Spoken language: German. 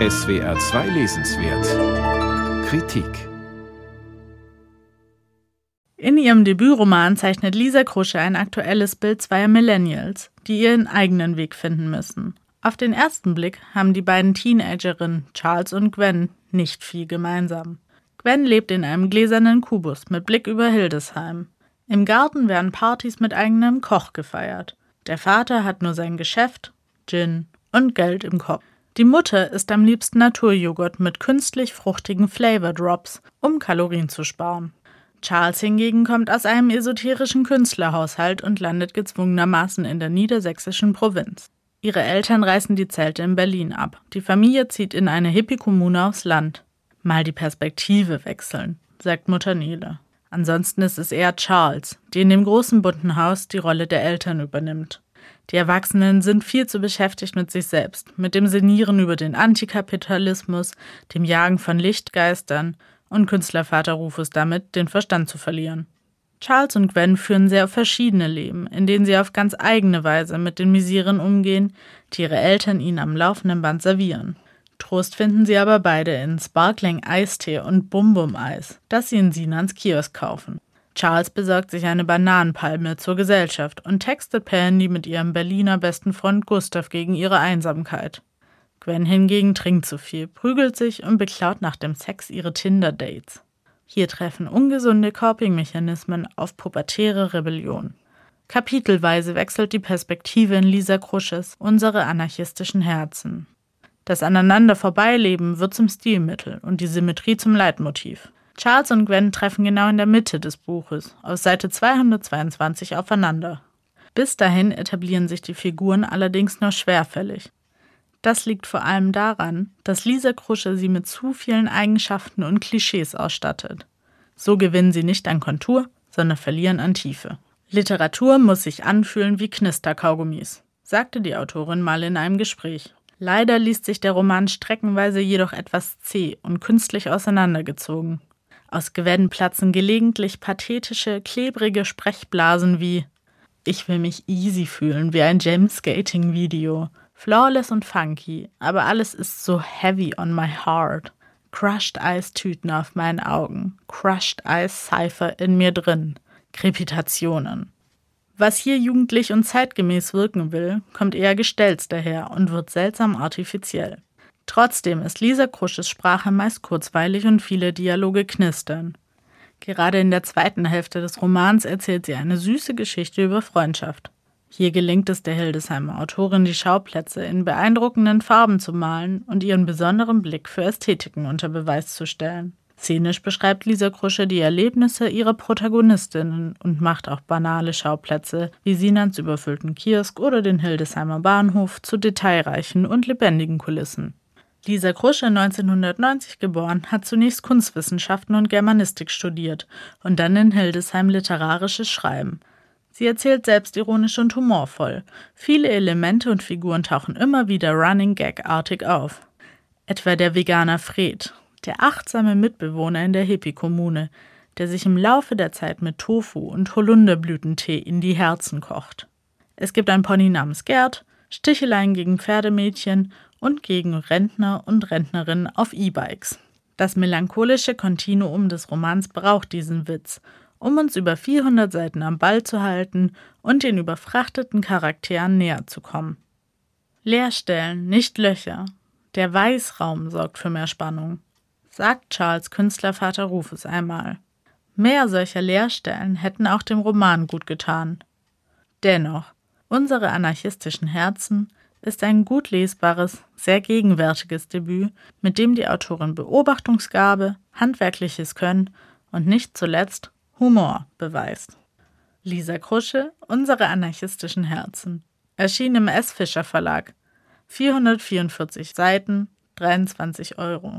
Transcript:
SWR 2 Lesenswert Kritik In ihrem Debütroman zeichnet Lisa Krusche ein aktuelles Bild zweier Millennials, die ihren eigenen Weg finden müssen. Auf den ersten Blick haben die beiden Teenagerinnen Charles und Gwen nicht viel gemeinsam. Gwen lebt in einem gläsernen Kubus mit Blick über Hildesheim. Im Garten werden Partys mit eigenem Koch gefeiert. Der Vater hat nur sein Geschäft, Gin und Geld im Kopf. Die Mutter isst am liebsten Naturjoghurt mit künstlich fruchtigen Flavor Drops, um Kalorien zu sparen. Charles hingegen kommt aus einem esoterischen Künstlerhaushalt und landet gezwungenermaßen in der niedersächsischen Provinz. Ihre Eltern reißen die Zelte in Berlin ab. Die Familie zieht in eine Hippie-Kommune aufs Land. Mal die Perspektive wechseln, sagt Mutter Nele. Ansonsten ist es eher Charles, die in dem großen bunten Haus die Rolle der Eltern übernimmt. Die Erwachsenen sind viel zu beschäftigt mit sich selbst, mit dem Senieren über den Antikapitalismus, dem Jagen von Lichtgeistern und Künstlervater Rufus damit, den Verstand zu verlieren. Charles und Gwen führen sehr verschiedene Leben, in denen sie auf ganz eigene Weise mit den Miseren umgehen, die ihre Eltern ihnen am laufenden Band servieren. Trost finden sie aber beide in Sparkling Eistee und Bum Bum Eis, das sie in Sinans Kiosk kaufen. Charles besorgt sich eine Bananenpalme zur Gesellschaft und textet per Handy mit ihrem Berliner besten Freund Gustav gegen ihre Einsamkeit. Gwen hingegen trinkt zu viel, prügelt sich und beklaut nach dem Sex ihre Tinder-Dates. Hier treffen ungesunde Coping-Mechanismen auf pubertäre Rebellion. Kapitelweise wechselt die Perspektive in Lisa Krusches Unsere anarchistischen Herzen. Das Aneinander vorbeileben wird zum Stilmittel und die Symmetrie zum Leitmotiv. Charles und Gwen treffen genau in der Mitte des Buches, auf Seite 222 aufeinander. Bis dahin etablieren sich die Figuren allerdings nur schwerfällig. Das liegt vor allem daran, dass Lisa Krusche sie mit zu vielen Eigenschaften und Klischees ausstattet. So gewinnen sie nicht an Kontur, sondern verlieren an Tiefe. Literatur muss sich anfühlen wie Knisterkaugummis, sagte die Autorin mal in einem Gespräch. Leider liest sich der Roman streckenweise jedoch etwas zäh und künstlich auseinandergezogen. Aus Gwen platzen gelegentlich pathetische, klebrige Sprechblasen wie Ich will mich easy fühlen, wie ein James Skating Video. Flawless und funky, aber alles ist so heavy on my heart. Crushed Eis Tüten auf meinen Augen, Crushed Eis Cypher in mir drin. Krepitationen. Was hier jugendlich und zeitgemäß wirken will, kommt eher gestelzt daher und wird seltsam artifiziell. Trotzdem ist Lisa Krusches Sprache meist kurzweilig und viele Dialoge knistern. Gerade in der zweiten Hälfte des Romans erzählt sie eine süße Geschichte über Freundschaft. Hier gelingt es der Hildesheimer Autorin, die Schauplätze in beeindruckenden Farben zu malen und ihren besonderen Blick für Ästhetiken unter Beweis zu stellen. Szenisch beschreibt Lisa Krusche die Erlebnisse ihrer Protagonistinnen und macht auch banale Schauplätze wie Sinans überfüllten Kiosk oder den Hildesheimer Bahnhof zu detailreichen und lebendigen Kulissen. Lisa Krusche, 1990 geboren, hat zunächst Kunstwissenschaften und Germanistik studiert und dann in Hildesheim literarisches Schreiben. Sie erzählt selbstironisch und humorvoll. Viele Elemente und Figuren tauchen immer wieder Running Gag-artig auf. Etwa der Veganer Fred, der achtsame Mitbewohner in der Hippie-Kommune, der sich im Laufe der Zeit mit Tofu und Holunderblütentee in die Herzen kocht. Es gibt ein Pony namens Gerd, Sticheleien gegen Pferdemädchen und gegen Rentner und Rentnerinnen auf E-Bikes. Das melancholische Kontinuum des Romans braucht diesen Witz, um uns über 400 Seiten am Ball zu halten und den überfrachteten Charakteren näher zu kommen. Leerstellen, nicht Löcher. Der Weißraum sorgt für mehr Spannung, sagt Charles Künstlervater Rufus einmal. Mehr solcher Leerstellen hätten auch dem Roman gut getan. Dennoch, unsere anarchistischen Herzen ist ein gut lesbares, sehr gegenwärtiges Debüt, mit dem die Autorin Beobachtungsgabe, handwerkliches Können und nicht zuletzt Humor beweist. Lisa Krusche, Unsere anarchistischen Herzen. Erschien im S. Fischer Verlag. 444 Seiten, 23 Euro.